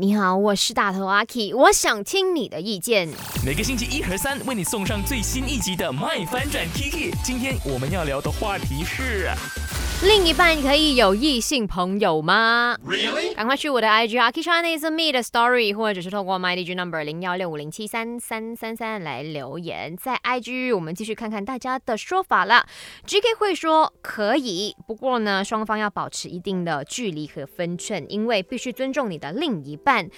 你好，我是大头阿 K，我想听你的意见。每个星期一和三为你送上最新一集的《麦翻转 Kiki》。今天我们要聊的话题是。另一半可以有异性朋友吗？Really？赶快去我的 IG a k i s h a n is me 的 story，或者是透过 my DJ number 零幺六五零七三三三三来留言。在 IG，我们继续看看大家的说法了。GK 会说可以，不过呢，双方要保持一定的距离和分寸，因为必须尊重你的另一半。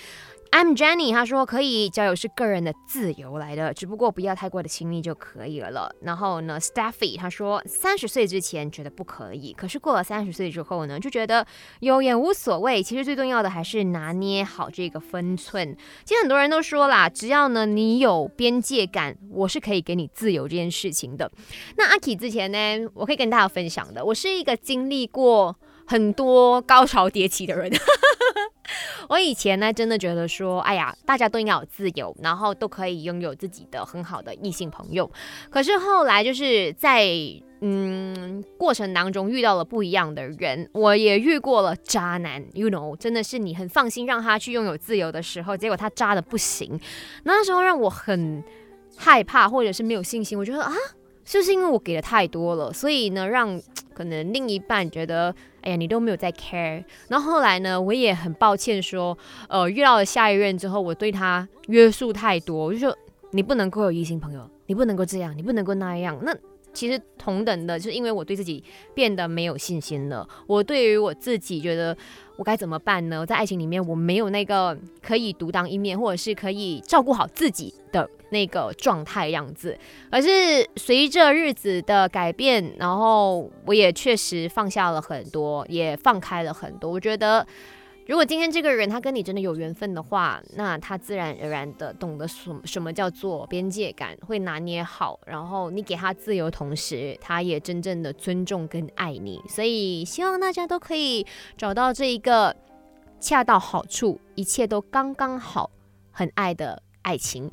I'm Jenny，他说可以交友是个人的自由来的，只不过不要太过的亲密就可以了。然后呢，Staffy 他说三十岁之前觉得不可以，可是过了三十岁之后呢，就觉得有也无所谓。其实最重要的还是拿捏好这个分寸。其实很多人都说啦，只要呢你有边界感，我是可以给你自由这件事情的。那阿 K 之前呢，我可以跟大家分享的，我是一个经历过很多高潮迭起的人。我以前呢，真的觉得说，哎呀，大家都应该有自由，然后都可以拥有自己的很好的异性朋友。可是后来就是在嗯过程当中遇到了不一样的人，我也遇过了渣男，you know，真的是你很放心让他去拥有自由的时候，结果他渣的不行，那时候让我很害怕，或者是没有信心。我觉得啊，是不是因为我给的太多了，所以呢，让可能另一半觉得。哎呀，你都没有在 care。然后后来呢，我也很抱歉说，呃，遇到了下一任之后，我对他约束太多，我就说你不能够有异性朋友，你不能够这样，你不能够那样。那其实同等的，就是因为我对自己变得没有信心了。我对于我自己觉得我该怎么办呢？在爱情里面，我没有那个可以独当一面，或者是可以照顾好自己的那个状态样子。而是随着日子的改变，然后我也确实放下了很多，也放开了很多。我觉得。如果今天这个人他跟你真的有缘分的话，那他自然而然的懂得什什么叫做边界感，会拿捏好，然后你给他自由，同时他也真正的尊重跟爱你。所以希望大家都可以找到这一个恰到好处，一切都刚刚好，很爱的爱情。